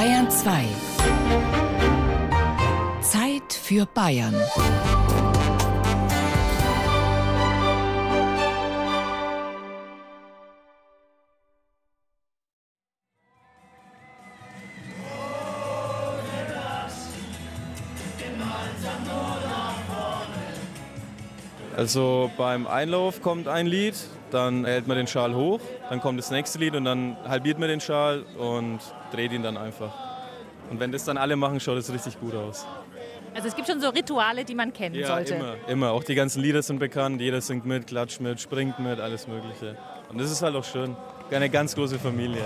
Bayern 2. Zeit für Bayern. Also beim Einlauf kommt ein Lied, dann hält man den Schal hoch, dann kommt das nächste Lied und dann halbiert man den Schal und dreht ihn dann einfach. Und wenn das dann alle machen, schaut es richtig gut aus. Also es gibt schon so Rituale, die man kennen ja, sollte. Immer, immer. Auch die ganzen Lieder sind bekannt, jeder singt mit, klatscht mit, springt mit, alles Mögliche. Und das ist halt auch schön. Eine ganz große Familie.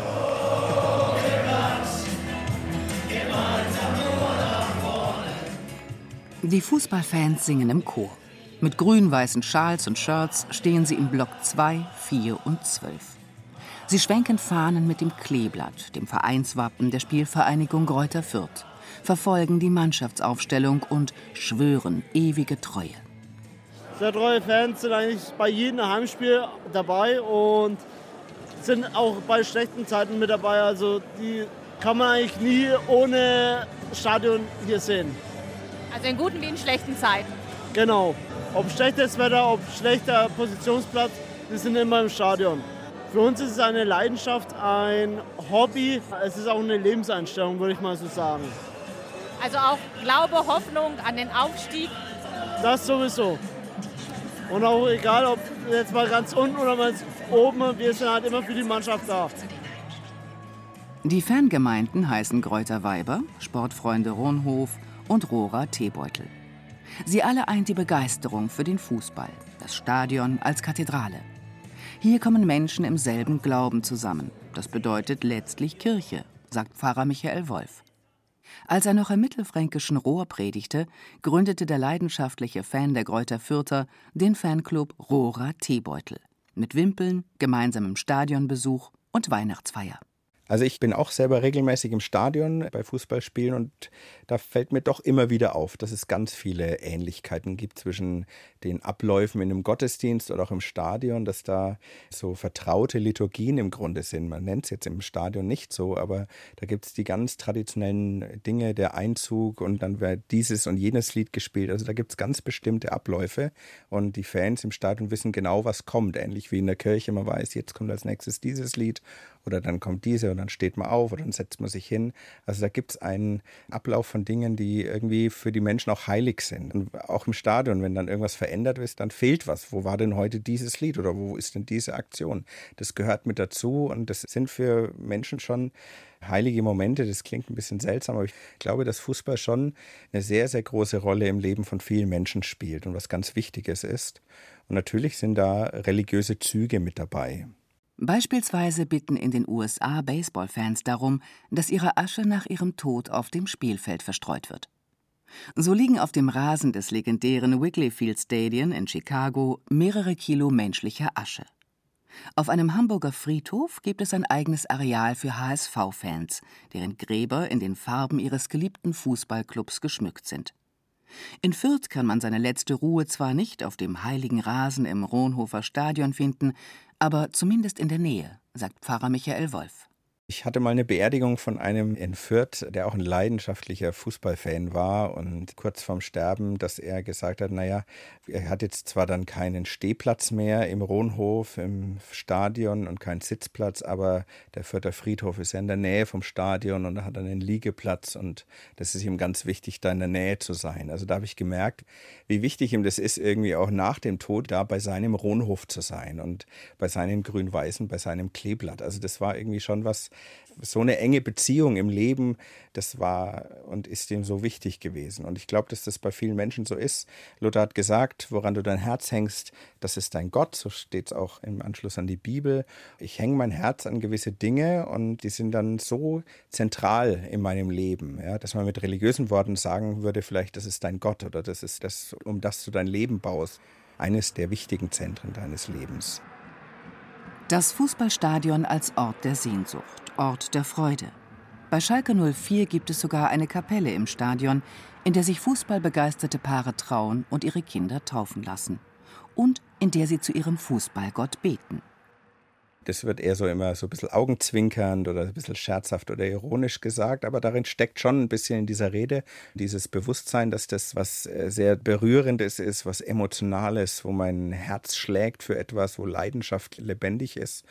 Die Fußballfans singen im Chor. Mit grün-weißen Schals und Shirts stehen sie im Block 2, 4 und 12. Sie schwenken Fahnen mit dem Kleeblatt, dem Vereinswappen der Spielvereinigung Greuther Fürth, verfolgen die Mannschaftsaufstellung und schwören ewige Treue. Sehr treue Fans sind eigentlich bei jedem Heimspiel dabei und sind auch bei schlechten Zeiten mit dabei. Also die kann man eigentlich nie ohne Stadion hier sehen. Also in guten wie in schlechten Zeiten. Genau. Ob schlechtes Wetter, ob schlechter Positionsplatz, wir sind immer im Stadion. Für uns ist es eine Leidenschaft, ein Hobby. Es ist auch eine Lebenseinstellung, würde ich mal so sagen. Also auch Glaube, Hoffnung an den Aufstieg. Das sowieso. Und auch egal, ob jetzt mal ganz unten oder mal oben, wir sind halt immer für die Mannschaft da. Die Fangemeinden heißen Gräuter Weiber, Sportfreunde Ronhof und Rohrer Teebeutel. Sie alle eint die Begeisterung für den Fußball, das Stadion als Kathedrale. Hier kommen Menschen im selben Glauben zusammen. Das bedeutet letztlich Kirche, sagt Pfarrer Michael Wolf. Als er noch im mittelfränkischen Rohr predigte, gründete der leidenschaftliche Fan der Gräuter Fürther den Fanclub Rohrer Teebeutel. Mit Wimpeln, gemeinsamem Stadionbesuch und Weihnachtsfeier. Also ich bin auch selber regelmäßig im Stadion bei Fußballspielen und da fällt mir doch immer wieder auf, dass es ganz viele Ähnlichkeiten gibt zwischen den Abläufen in einem Gottesdienst oder auch im Stadion, dass da so vertraute Liturgien im Grunde sind. Man nennt es jetzt im Stadion nicht so, aber da gibt es die ganz traditionellen Dinge, der Einzug und dann wird dieses und jenes Lied gespielt. Also da gibt es ganz bestimmte Abläufe und die Fans im Stadion wissen genau, was kommt. Ähnlich wie in der Kirche, man weiß, jetzt kommt als nächstes dieses Lied oder dann kommt diese und dann steht man auf oder dann setzt man sich hin. Also da gibt es einen Ablauf von Dingen, die irgendwie für die Menschen auch heilig sind. Und auch im Stadion, wenn dann irgendwas verändert ist, dann fehlt was. Wo war denn heute dieses Lied oder wo ist denn diese Aktion? Das gehört mit dazu und das sind für Menschen schon heilige Momente. Das klingt ein bisschen seltsam, aber ich glaube, dass Fußball schon eine sehr, sehr große Rolle im Leben von vielen Menschen spielt und was ganz Wichtiges ist. Und natürlich sind da religiöse Züge mit dabei. Beispielsweise bitten in den USA Baseballfans darum, dass ihre Asche nach ihrem Tod auf dem Spielfeld verstreut wird. So liegen auf dem Rasen des legendären Wrigley Field Stadion in Chicago mehrere Kilo menschlicher Asche. Auf einem Hamburger Friedhof gibt es ein eigenes Areal für HSV-Fans, deren Gräber in den Farben ihres geliebten Fußballclubs geschmückt sind. In Fürth kann man seine letzte Ruhe zwar nicht auf dem heiligen Rasen im Ronhofer Stadion finden, aber zumindest in der Nähe, sagt Pfarrer Michael Wolf. Ich hatte mal eine Beerdigung von einem in Fürth, der auch ein leidenschaftlicher Fußballfan war und kurz vorm Sterben, dass er gesagt hat, naja, er hat jetzt zwar dann keinen Stehplatz mehr im Rohnhof, im Stadion und keinen Sitzplatz, aber der Fürther Friedhof ist ja in der Nähe vom Stadion und er hat einen Liegeplatz und das ist ihm ganz wichtig, da in der Nähe zu sein. Also da habe ich gemerkt, wie wichtig ihm das ist, irgendwie auch nach dem Tod da bei seinem Rohnhof zu sein und bei seinen Grün-Weißen, bei seinem Kleeblatt. Also das war irgendwie schon was, so eine enge Beziehung im Leben, das war und ist ihm so wichtig gewesen. Und ich glaube, dass das bei vielen Menschen so ist. Luther hat gesagt, woran du dein Herz hängst, das ist dein Gott. So steht es auch im Anschluss an die Bibel. Ich hänge mein Herz an gewisse Dinge und die sind dann so zentral in meinem Leben, ja, dass man mit religiösen Worten sagen würde, vielleicht, das ist dein Gott oder das ist das, um das du dein Leben baust. Eines der wichtigen Zentren deines Lebens. Das Fußballstadion als Ort der Sehnsucht, Ort der Freude. Bei Schalke 04 gibt es sogar eine Kapelle im Stadion, in der sich fußballbegeisterte Paare trauen und ihre Kinder taufen lassen. Und in der sie zu ihrem Fußballgott beten. Das wird eher so immer so ein bisschen augenzwinkernd oder ein bisschen scherzhaft oder ironisch gesagt, aber darin steckt schon ein bisschen in dieser Rede dieses Bewusstsein, dass das was äh, sehr berührendes ist, was emotionales, wo mein Herz schlägt für etwas, wo Leidenschaft lebendig ist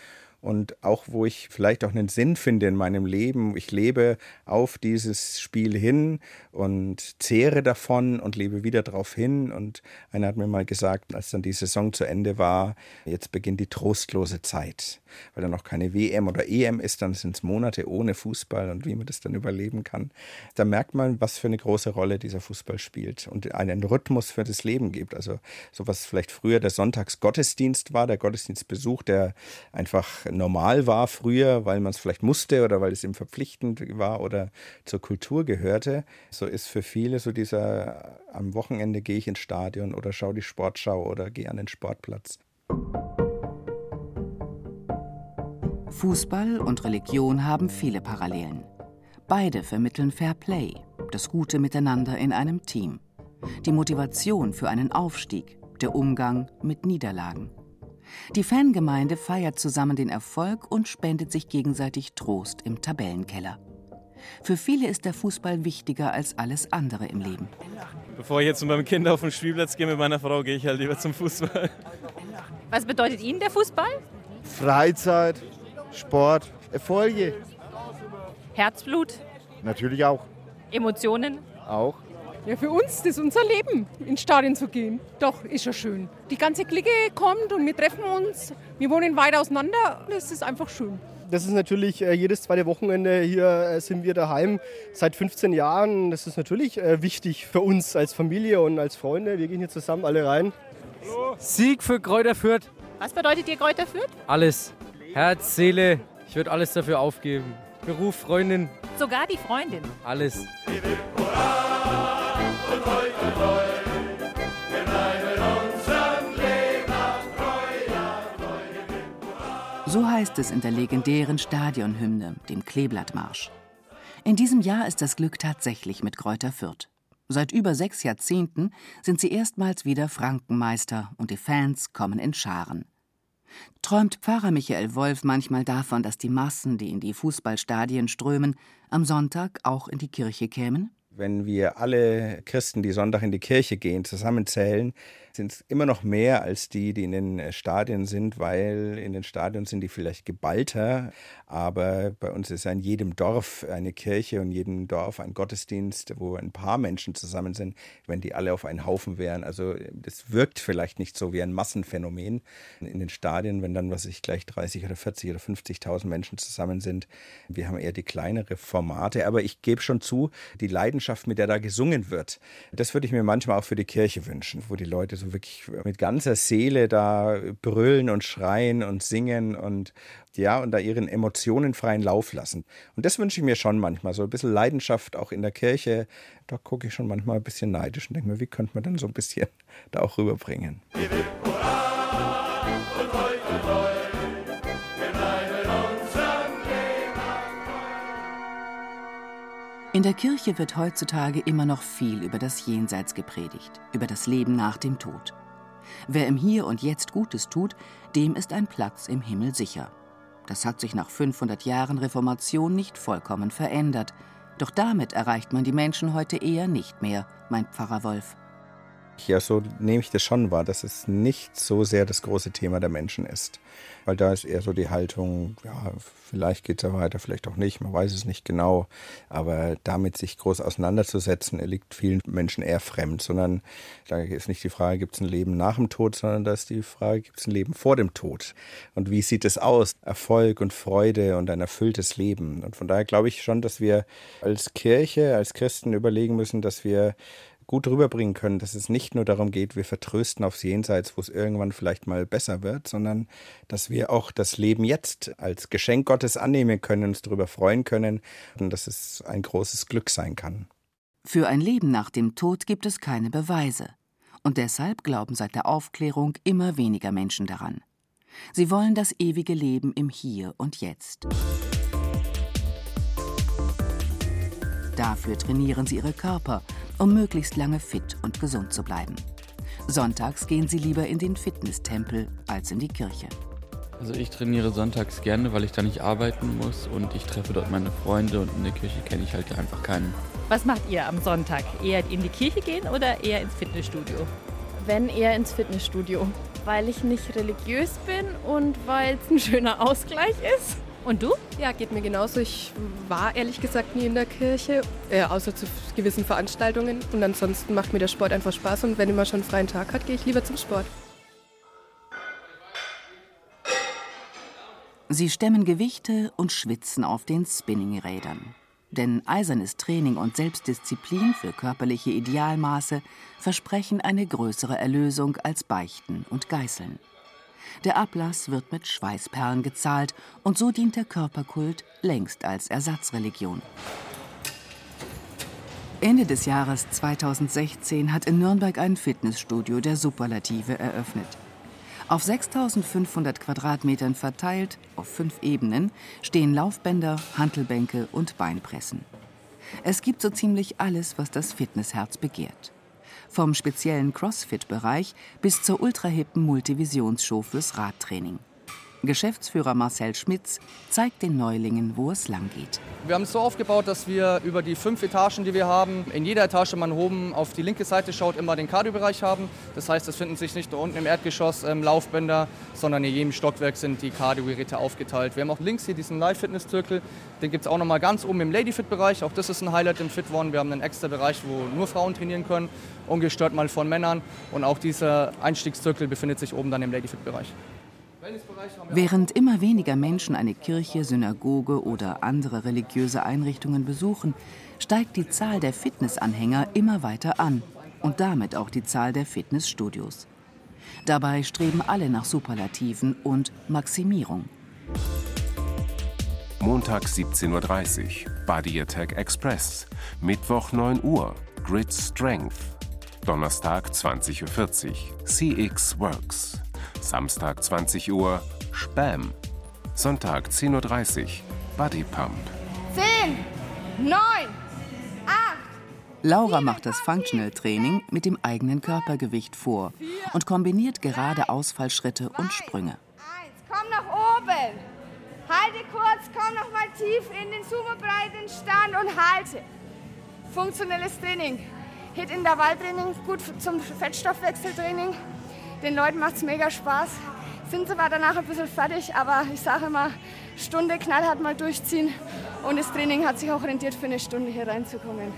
und auch wo ich vielleicht auch einen Sinn finde in meinem Leben. Ich lebe auf dieses Spiel hin und zehre davon und lebe wieder darauf hin. Und einer hat mir mal gesagt, als dann die Saison zu Ende war, jetzt beginnt die trostlose Zeit, weil da noch keine WM oder EM ist, dann sind es Monate ohne Fußball und wie man das dann überleben kann. Da merkt man, was für eine große Rolle dieser Fußball spielt und einen Rhythmus für das Leben gibt. Also so was vielleicht früher der Sonntagsgottesdienst war, der Gottesdienstbesuch, der einfach normal war früher, weil man es vielleicht musste oder weil es ihm verpflichtend war oder zur Kultur gehörte. So ist für viele so dieser, am Wochenende gehe ich ins Stadion oder schaue die Sportschau oder gehe an den Sportplatz. Fußball und Religion haben viele Parallelen. Beide vermitteln Fair Play, das gute Miteinander in einem Team, die Motivation für einen Aufstieg, der Umgang mit Niederlagen. Die Fangemeinde feiert zusammen den Erfolg und spendet sich gegenseitig Trost im Tabellenkeller. Für viele ist der Fußball wichtiger als alles andere im Leben. Bevor ich jetzt mit meinem Kind auf den Spielplatz gehe mit meiner Frau, gehe ich halt lieber zum Fußball. Was bedeutet Ihnen der Fußball? Freizeit, Sport, Erfolge. Herzblut, Natürlich auch. Emotionen. Auch. Ja, für uns, das ist unser Leben, ins Stadion zu gehen. Doch, ist ja schön. Die ganze Clique kommt und wir treffen uns. Wir wohnen weit auseinander. Das ist einfach schön. Das ist natürlich äh, jedes zweite Wochenende hier äh, sind wir daheim seit 15 Jahren. Das ist natürlich äh, wichtig für uns als Familie und als Freunde. Wir gehen hier zusammen alle rein. Sieg für Kräuter Fürth. Was bedeutet dir Kräuter Fürth? Alles. Herz, Seele. Ich würde alles dafür aufgeben. Beruf, Freundin, Sogar die Freundin. alles. So heißt es in der legendären Stadionhymne, dem Kleeblattmarsch. In diesem Jahr ist das Glück tatsächlich mit Kräuter Fürth. Seit über sechs Jahrzehnten sind sie erstmals wieder Frankenmeister und die Fans kommen in Scharen. Träumt Pfarrer Michael Wolf manchmal davon, dass die Massen, die in die Fußballstadien strömen, am Sonntag auch in die Kirche kämen? Wenn wir alle Christen, die Sonntag in die Kirche gehen, zusammenzählen, sind es immer noch mehr als die, die in den äh, Stadien sind, weil in den Stadien sind die vielleicht geballter, aber bei uns ist ja in jedem Dorf eine Kirche und jedem Dorf ein Gottesdienst, wo ein paar Menschen zusammen sind, wenn die alle auf einen Haufen wären. Also das wirkt vielleicht nicht so wie ein Massenphänomen in den Stadien, wenn dann, was ich gleich 30 oder 40 oder 50.000 Menschen zusammen sind. Wir haben eher die kleinere Formate, aber ich gebe schon zu, die Leidenschaft, mit der da gesungen wird, das würde ich mir manchmal auch für die Kirche wünschen, wo die Leute so wirklich mit ganzer Seele da brüllen und schreien und singen und ja, und da ihren Emotionen freien Lauf lassen. Und das wünsche ich mir schon manchmal, so ein bisschen Leidenschaft auch in der Kirche. Da gucke ich schon manchmal ein bisschen neidisch und denke mir, wie könnte man denn so ein bisschen da auch rüberbringen? In der Kirche wird heutzutage immer noch viel über das Jenseits gepredigt, über das Leben nach dem Tod. Wer im Hier und Jetzt Gutes tut, dem ist ein Platz im Himmel sicher. Das hat sich nach 500 Jahren Reformation nicht vollkommen verändert. Doch damit erreicht man die Menschen heute eher nicht mehr, meint Pfarrer Wolf. Ja, so nehme ich das schon wahr, dass es nicht so sehr das große Thema der Menschen ist. Weil da ist eher so die Haltung, ja, vielleicht geht es ja weiter, vielleicht auch nicht, man weiß es nicht genau. Aber damit sich groß auseinanderzusetzen, liegt vielen Menschen eher fremd, sondern da ist nicht die Frage, gibt es ein Leben nach dem Tod, sondern da ist die Frage, gibt es ein Leben vor dem Tod? Und wie sieht es aus? Erfolg und Freude und ein erfülltes Leben. Und von daher glaube ich schon, dass wir als Kirche, als Christen überlegen müssen, dass wir gut rüberbringen können, dass es nicht nur darum geht, wir vertrösten aufs Jenseits, wo es irgendwann vielleicht mal besser wird, sondern dass wir auch das Leben jetzt als Geschenk Gottes annehmen können, uns darüber freuen können und dass es ein großes Glück sein kann. Für ein Leben nach dem Tod gibt es keine Beweise. Und deshalb glauben seit der Aufklärung immer weniger Menschen daran. Sie wollen das ewige Leben im Hier und Jetzt. Dafür trainieren sie ihre Körper, um möglichst lange fit und gesund zu bleiben. Sonntags gehen sie lieber in den Fitnesstempel als in die Kirche. Also ich trainiere sonntags gerne, weil ich da nicht arbeiten muss und ich treffe dort meine Freunde und in der Kirche kenne ich halt einfach keinen. Was macht ihr am Sonntag? Eher in die Kirche gehen oder eher ins Fitnessstudio? Wenn eher ins Fitnessstudio, weil ich nicht religiös bin und weil es ein schöner Ausgleich ist. Und du? Ja, geht mir genauso. Ich war ehrlich gesagt nie in der Kirche, äh, außer zu gewissen Veranstaltungen. Und ansonsten macht mir der Sport einfach Spaß. Und wenn immer schon einen freien Tag hat, gehe ich lieber zum Sport. Sie stemmen Gewichte und schwitzen auf den Spinningrädern. Denn eisernes Training und Selbstdisziplin für körperliche Idealmaße versprechen eine größere Erlösung als Beichten und Geißeln. Der Ablass wird mit Schweißperlen gezahlt und so dient der Körperkult längst als Ersatzreligion. Ende des Jahres 2016 hat in Nürnberg ein Fitnessstudio der Superlative eröffnet. Auf 6500 Quadratmetern verteilt, auf fünf Ebenen, stehen Laufbänder, Hantelbänke und Beinpressen. Es gibt so ziemlich alles, was das Fitnessherz begehrt vom speziellen CrossFit-Bereich bis zur ultrahippen Multivisionsshow fürs Radtraining. Geschäftsführer Marcel Schmitz zeigt den Neulingen, wo es lang geht. Wir haben es so aufgebaut, dass wir über die fünf Etagen, die wir haben, in jeder Etage man oben auf die linke Seite schaut, immer den Cardio-Bereich haben. Das heißt, es finden sich nicht nur unten im Erdgeschoss ähm, Laufbänder, sondern in jedem Stockwerk sind die Cardio-Geräte aufgeteilt. Wir haben auch links hier diesen Live-Fitness-Zirkel. Den gibt es auch noch mal ganz oben im Lady-Fit-Bereich. Auch das ist ein Highlight im Fit One. Wir haben einen extra Bereich, wo nur Frauen trainieren können, ungestört mal von Männern. Und auch dieser Einstiegszirkel befindet sich oben dann im Lady-Fit-Bereich. Während immer weniger Menschen eine Kirche, Synagoge oder andere religiöse Einrichtungen besuchen, steigt die Zahl der Fitnessanhänger immer weiter an und damit auch die Zahl der Fitnessstudios. Dabei streben alle nach Superlativen und Maximierung. Montag 17.30 Uhr Body Attack Express. Mittwoch 9 Uhr Grid Strength. Donnerstag 20.40 Uhr CX Works. Samstag 20 Uhr Spam. Sonntag 10.30 Uhr Body Pump. 10, 9, 8. Laura macht das Functional Training mit dem eigenen Körpergewicht vor und kombiniert gerade Ausfallschritte und Sprünge. Komm nach oben. Halte kurz, komm noch mal tief in den Sumo-breiten Stand und halte. Funktionelles Training. Hit Intervalltraining, gut zum Fettstoffwechseltraining. Den Leuten macht es mega Spaß. Sind zwar danach ein bisschen fertig, aber ich sage immer, Stunde knallhart mal durchziehen. Und das Training hat sich auch rentiert, für eine Stunde hier reinzukommen.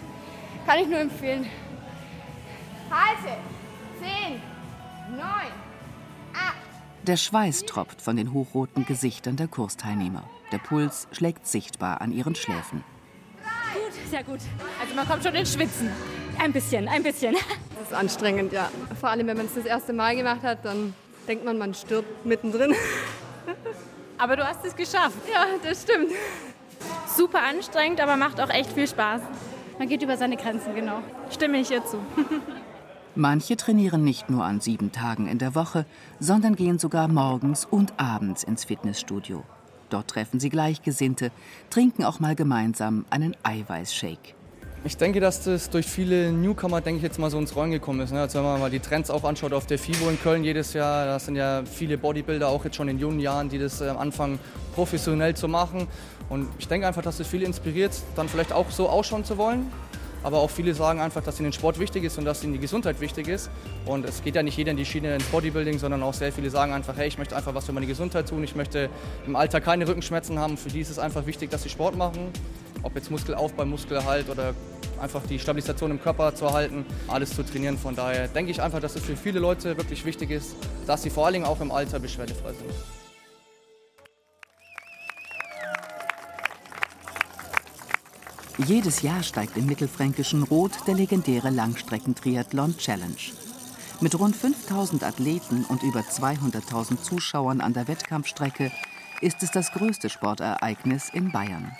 Kann ich nur empfehlen. Halte! 10, 9, 8. Der Schweiß tropft von den hochroten Gesichtern der Kursteilnehmer. Der Puls schlägt sichtbar an ihren Schläfen. Gut, sehr gut. Also man kommt schon ins Schwitzen. Ein bisschen, ein bisschen. Das ist anstrengend, ja. Vor allem, wenn man es das erste Mal gemacht hat, dann denkt man, man stirbt mittendrin. Aber du hast es geschafft. Ja, das stimmt. Super anstrengend, aber macht auch echt viel Spaß. Man geht über seine Grenzen, genau. Stimme ich ihr zu. Manche trainieren nicht nur an sieben Tagen in der Woche, sondern gehen sogar morgens und abends ins Fitnessstudio. Dort treffen sie Gleichgesinnte, trinken auch mal gemeinsam einen Eiweißshake. Ich denke, dass das durch viele Newcomer, denke ich jetzt mal, so ins Rollen gekommen ist. Also wenn man mal die Trends auch anschaut auf der FIBO in Köln jedes Jahr, da sind ja viele Bodybuilder auch jetzt schon in jungen Jahren, die das äh, anfangen professionell zu machen. Und ich denke einfach, dass das viele inspiriert, dann vielleicht auch so ausschauen zu wollen. Aber auch viele sagen einfach, dass ihnen Sport wichtig ist und dass ihnen die Gesundheit wichtig ist. Und es geht ja nicht jeder in die Schiene ins Bodybuilding, sondern auch sehr viele sagen einfach, hey, ich möchte einfach was für meine Gesundheit tun. Ich möchte im Alter keine Rückenschmerzen haben. Für die ist es einfach wichtig, dass sie Sport machen. Ob jetzt Muskelaufbau, Muskelerhalt oder einfach die Stabilisation im Körper zu erhalten, alles zu trainieren. Von daher denke ich einfach, dass es für viele Leute wirklich wichtig ist, dass sie vor allen Dingen auch im Alter beschwerdefrei sind. Jedes Jahr steigt im mittelfränkischen Rot der legendäre Langstreckentriathlon Challenge. Mit rund 5000 Athleten und über 200.000 Zuschauern an der Wettkampfstrecke ist es das größte Sportereignis in Bayern.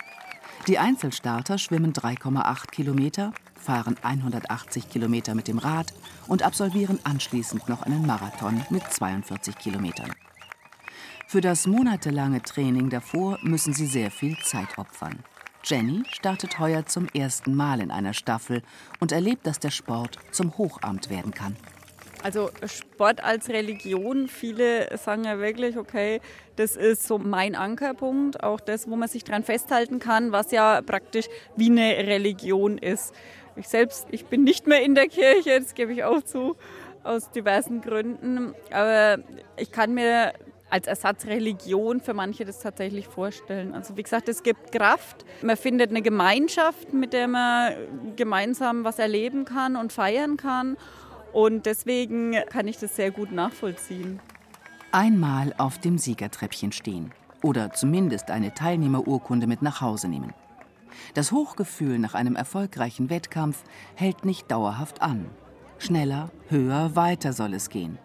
Die Einzelstarter schwimmen 3,8 Kilometer, fahren 180 Kilometer mit dem Rad und absolvieren anschließend noch einen Marathon mit 42 Kilometern. Für das monatelange Training davor müssen sie sehr viel Zeit opfern. Jenny startet heuer zum ersten Mal in einer Staffel und erlebt, dass der Sport zum Hochamt werden kann. Also Sport als Religion, viele sagen ja wirklich, okay, das ist so mein Ankerpunkt, auch das, wo man sich dran festhalten kann, was ja praktisch wie eine Religion ist. Ich selbst, ich bin nicht mehr in der Kirche, das gebe ich auch zu, aus diversen Gründen, aber ich kann mir als Ersatzreligion für manche das tatsächlich vorstellen. Also wie gesagt, es gibt Kraft. Man findet eine Gemeinschaft, mit der man gemeinsam was erleben kann und feiern kann. Und deswegen kann ich das sehr gut nachvollziehen. Einmal auf dem Siegertreppchen stehen oder zumindest eine Teilnehmerurkunde mit nach Hause nehmen. Das Hochgefühl nach einem erfolgreichen Wettkampf hält nicht dauerhaft an. Schneller, höher, weiter soll es gehen.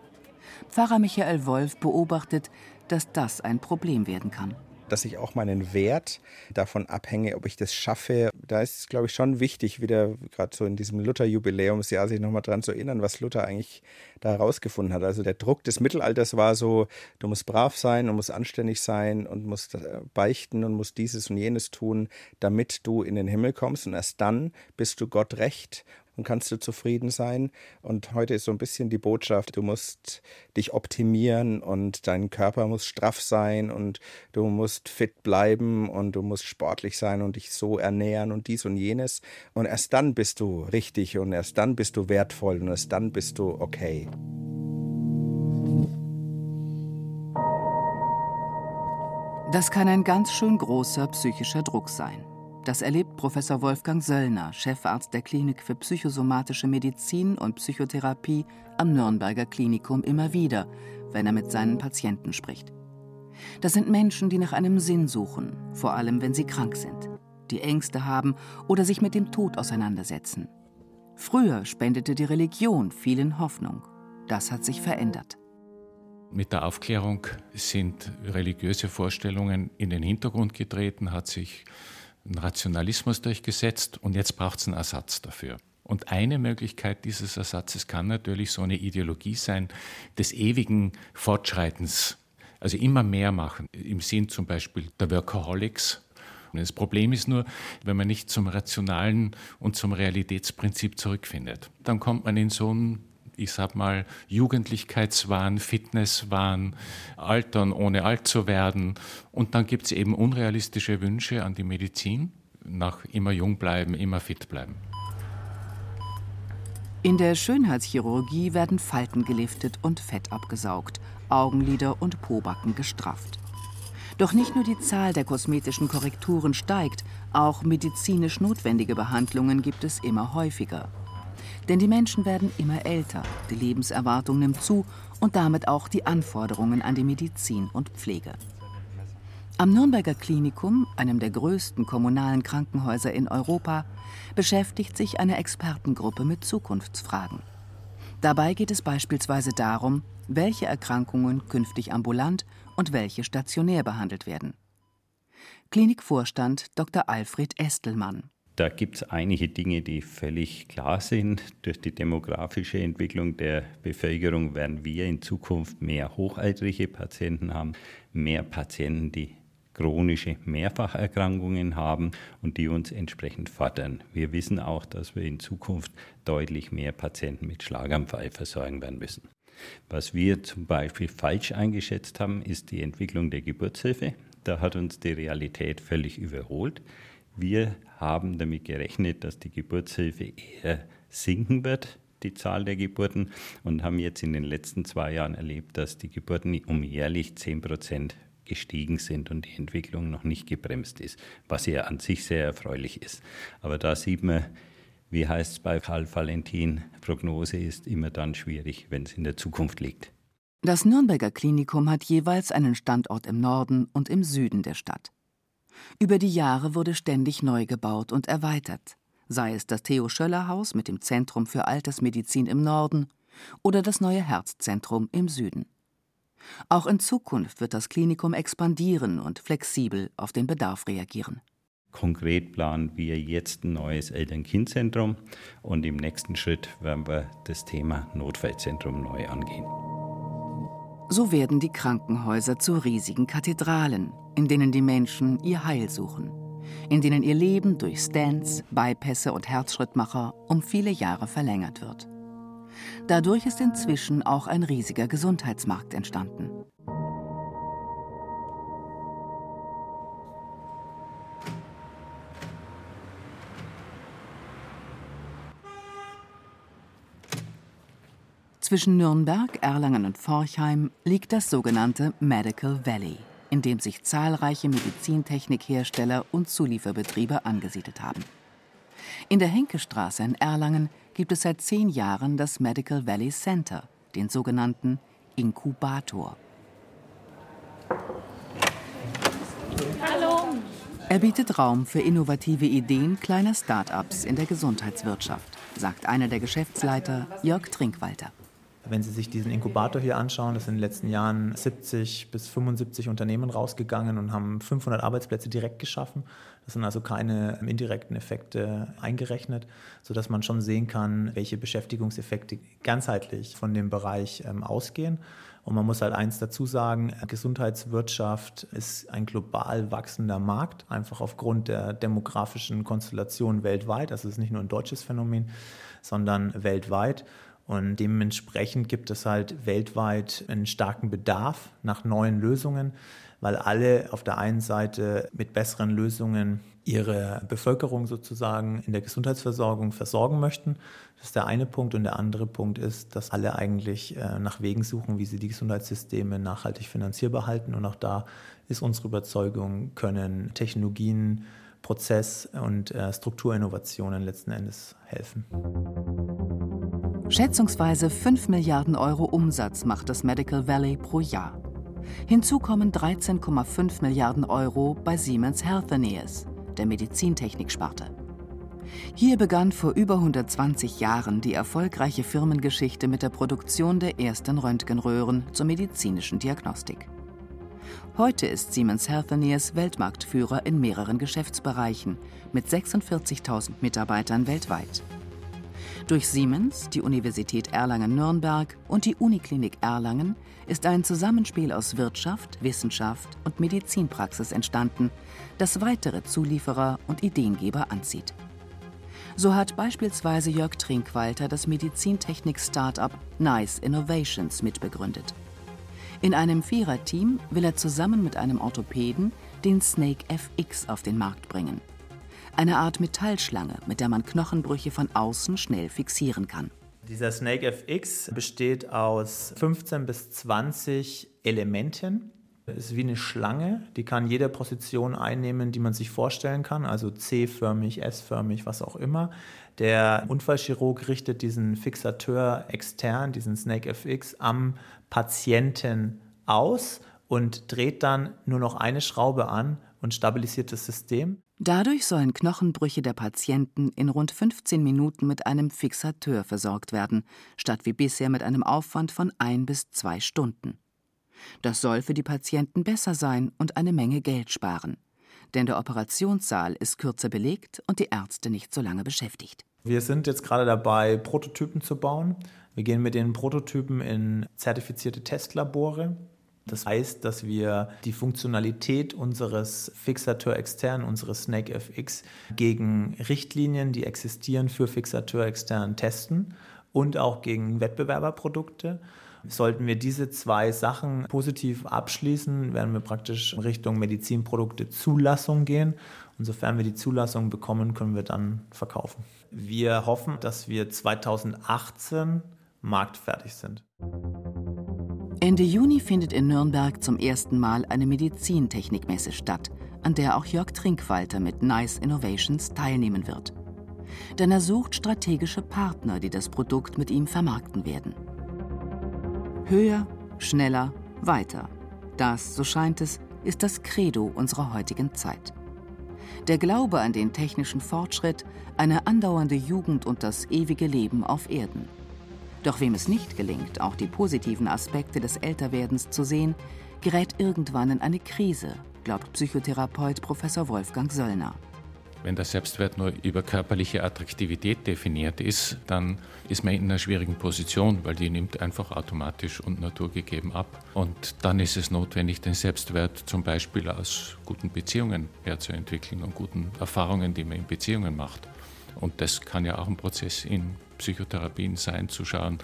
Pfarrer Michael Wolf beobachtet, dass das ein Problem werden kann dass ich auch meinen Wert davon abhänge, ob ich das schaffe. Da ist es, glaube ich, schon wichtig, wieder gerade so in diesem Luther-Jubiläumsjahr sich nochmal daran zu erinnern, was Luther eigentlich da herausgefunden hat. Also der Druck des Mittelalters war so, du musst brav sein und musst anständig sein und musst äh, beichten und musst dieses und jenes tun, damit du in den Himmel kommst. Und erst dann bist du Gott recht und kannst du zufrieden sein. Und heute ist so ein bisschen die Botschaft, du musst dich optimieren und dein Körper muss straff sein und du musst fit bleiben und du musst sportlich sein und dich so ernähren und dies und jenes. Und erst dann bist du richtig und erst dann bist du wertvoll und erst dann bist du okay. Das kann ein ganz schön großer psychischer Druck sein. Das erlebt Professor Wolfgang Söllner, Chefarzt der Klinik für psychosomatische Medizin und Psychotherapie am Nürnberger Klinikum immer wieder, wenn er mit seinen Patienten spricht. Das sind Menschen, die nach einem Sinn suchen, vor allem wenn sie krank sind, die Ängste haben oder sich mit dem Tod auseinandersetzen. Früher spendete die Religion vielen Hoffnung. Das hat sich verändert. Mit der Aufklärung sind religiöse Vorstellungen in den Hintergrund getreten, hat sich ein Rationalismus durchgesetzt und jetzt braucht es einen Ersatz dafür. Und eine Möglichkeit dieses Ersatzes kann natürlich so eine Ideologie sein des ewigen Fortschreitens, also immer mehr machen, im Sinn zum Beispiel der Workaholics. Das Problem ist nur, wenn man nicht zum rationalen und zum Realitätsprinzip zurückfindet, dann kommt man in so ein ich sag mal, Jugendlichkeitswahn, Fitnesswahn, Altern ohne alt zu werden. Und dann gibt es eben unrealistische Wünsche an die Medizin, nach immer jung bleiben, immer fit bleiben. In der Schönheitschirurgie werden Falten geliftet und Fett abgesaugt, Augenlider und Pobacken gestrafft. Doch nicht nur die Zahl der kosmetischen Korrekturen steigt, auch medizinisch notwendige Behandlungen gibt es immer häufiger. Denn die Menschen werden immer älter, die Lebenserwartung nimmt zu und damit auch die Anforderungen an die Medizin und Pflege. Am Nürnberger Klinikum, einem der größten kommunalen Krankenhäuser in Europa, beschäftigt sich eine Expertengruppe mit Zukunftsfragen. Dabei geht es beispielsweise darum, welche Erkrankungen künftig ambulant und welche stationär behandelt werden. Klinikvorstand Dr. Alfred Estelmann. Da gibt es einige Dinge, die völlig klar sind. Durch die demografische Entwicklung der Bevölkerung werden wir in Zukunft mehr hochaltrige Patienten haben, mehr Patienten, die chronische Mehrfacherkrankungen haben und die uns entsprechend fordern. Wir wissen auch, dass wir in Zukunft deutlich mehr Patienten mit Schlaganfall versorgen werden müssen. Was wir zum Beispiel falsch eingeschätzt haben, ist die Entwicklung der Geburtshilfe. Da hat uns die Realität völlig überholt. Wir haben damit gerechnet, dass die Geburtshilfe eher sinken wird, die Zahl der Geburten, und haben jetzt in den letzten zwei Jahren erlebt, dass die Geburten um jährlich 10 Prozent gestiegen sind und die Entwicklung noch nicht gebremst ist, was ja an sich sehr erfreulich ist. Aber da sieht man, wie heißt es bei Karl Valentin, Prognose ist immer dann schwierig, wenn es in der Zukunft liegt. Das Nürnberger Klinikum hat jeweils einen Standort im Norden und im Süden der Stadt. Über die Jahre wurde ständig neu gebaut und erweitert, sei es das Theo Schöller Haus mit dem Zentrum für Altersmedizin im Norden oder das neue Herzzentrum im Süden. Auch in Zukunft wird das Klinikum expandieren und flexibel auf den Bedarf reagieren. Konkret planen wir jetzt ein neues Eltern-Kind-Zentrum und im nächsten Schritt werden wir das Thema Notfallzentrum neu angehen. So werden die Krankenhäuser zu riesigen Kathedralen, in denen die Menschen ihr Heil suchen, in denen ihr Leben durch Stents, Bypässe und Herzschrittmacher um viele Jahre verlängert wird. Dadurch ist inzwischen auch ein riesiger Gesundheitsmarkt entstanden. Zwischen Nürnberg, Erlangen und Forchheim liegt das sogenannte Medical Valley, in dem sich zahlreiche Medizintechnikhersteller und Zulieferbetriebe angesiedelt haben. In der Henkestraße in Erlangen gibt es seit zehn Jahren das Medical Valley Center, den sogenannten Inkubator. Hallo. Er bietet Raum für innovative Ideen kleiner Start-ups in der Gesundheitswirtschaft, sagt einer der Geschäftsleiter, Jörg Trinkwalter. Wenn Sie sich diesen Inkubator hier anschauen, das sind in den letzten Jahren 70 bis 75 Unternehmen rausgegangen und haben 500 Arbeitsplätze direkt geschaffen. Das sind also keine indirekten Effekte eingerechnet, sodass man schon sehen kann, welche Beschäftigungseffekte ganzheitlich von dem Bereich ähm, ausgehen. Und man muss halt eins dazu sagen, Gesundheitswirtschaft ist ein global wachsender Markt, einfach aufgrund der demografischen Konstellation weltweit. Also es ist nicht nur ein deutsches Phänomen, sondern weltweit. Und dementsprechend gibt es halt weltweit einen starken Bedarf nach neuen Lösungen, weil alle auf der einen Seite mit besseren Lösungen ihre Bevölkerung sozusagen in der Gesundheitsversorgung versorgen möchten. Das ist der eine Punkt. Und der andere Punkt ist, dass alle eigentlich äh, nach Wegen suchen, wie sie die Gesundheitssysteme nachhaltig finanzierbar halten. Und auch da ist unsere Überzeugung, können Technologien, Prozess- und äh, Strukturinnovationen letzten Endes helfen. Schätzungsweise 5 Milliarden Euro Umsatz macht das Medical Valley pro Jahr. Hinzu kommen 13,5 Milliarden Euro bei Siemens Healthineers, der Medizintechniksparte. Hier begann vor über 120 Jahren die erfolgreiche Firmengeschichte mit der Produktion der ersten Röntgenröhren zur medizinischen Diagnostik. Heute ist Siemens Healthineers Weltmarktführer in mehreren Geschäftsbereichen mit 46.000 Mitarbeitern weltweit. Durch Siemens, die Universität Erlangen-Nürnberg und die Uniklinik Erlangen ist ein Zusammenspiel aus Wirtschaft, Wissenschaft und Medizinpraxis entstanden, das weitere Zulieferer und Ideengeber anzieht. So hat beispielsweise Jörg Trinkwalter das Medizintechnik-Startup Nice Innovations mitbegründet. In einem Viererteam will er zusammen mit einem Orthopäden den Snake FX auf den Markt bringen eine Art Metallschlange, mit der man Knochenbrüche von außen schnell fixieren kann. Dieser Snake FX besteht aus 15 bis 20 Elementen. Ist wie eine Schlange, die kann jede Position einnehmen, die man sich vorstellen kann, also C-förmig, S-förmig, was auch immer. Der Unfallchirurg richtet diesen Fixateur extern, diesen Snake FX, am Patienten aus und dreht dann nur noch eine Schraube an und stabilisiert das System. Dadurch sollen Knochenbrüche der Patienten in rund 15 Minuten mit einem Fixateur versorgt werden, statt wie bisher mit einem Aufwand von ein bis zwei Stunden. Das soll für die Patienten besser sein und eine Menge Geld sparen. Denn der Operationssaal ist kürzer belegt und die Ärzte nicht so lange beschäftigt. Wir sind jetzt gerade dabei, Prototypen zu bauen. Wir gehen mit den Prototypen in zertifizierte Testlabore. Das heißt, dass wir die Funktionalität unseres Fixateur extern, unseres Snake FX, gegen Richtlinien, die existieren für Fixateur extern, testen und auch gegen Wettbewerberprodukte. Sollten wir diese zwei Sachen positiv abschließen, werden wir praktisch in Richtung Medizinprodukte Zulassung gehen. Und sofern wir die Zulassung bekommen, können wir dann verkaufen. Wir hoffen, dass wir 2018 marktfertig sind. Ende Juni findet in Nürnberg zum ersten Mal eine Medizintechnikmesse statt, an der auch Jörg Trinkwalter mit Nice Innovations teilnehmen wird. Denn er sucht strategische Partner, die das Produkt mit ihm vermarkten werden. Höher, schneller, weiter. Das, so scheint es, ist das Credo unserer heutigen Zeit. Der Glaube an den technischen Fortschritt, eine andauernde Jugend und das ewige Leben auf Erden. Doch wem es nicht gelingt, auch die positiven Aspekte des Älterwerdens zu sehen, gerät irgendwann in eine Krise, glaubt Psychotherapeut Professor Wolfgang Söllner. Wenn der Selbstwert nur über körperliche Attraktivität definiert ist, dann ist man in einer schwierigen Position, weil die nimmt einfach automatisch und naturgegeben ab. Und dann ist es notwendig, den Selbstwert zum Beispiel aus guten Beziehungen herzuentwickeln und guten Erfahrungen, die man in Beziehungen macht. Und das kann ja auch ein Prozess in Psychotherapien sein, zu schauen,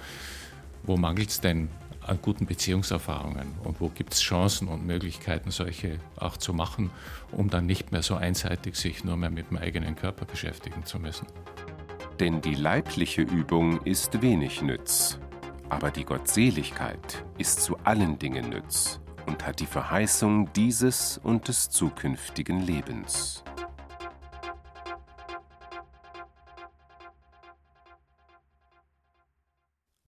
wo mangelt es denn an guten Beziehungserfahrungen und wo gibt es Chancen und Möglichkeiten, solche auch zu machen, um dann nicht mehr so einseitig sich nur mehr mit dem eigenen Körper beschäftigen zu müssen. Denn die leibliche Übung ist wenig nütz, aber die Gottseligkeit ist zu allen Dingen nütz und hat die Verheißung dieses und des zukünftigen Lebens.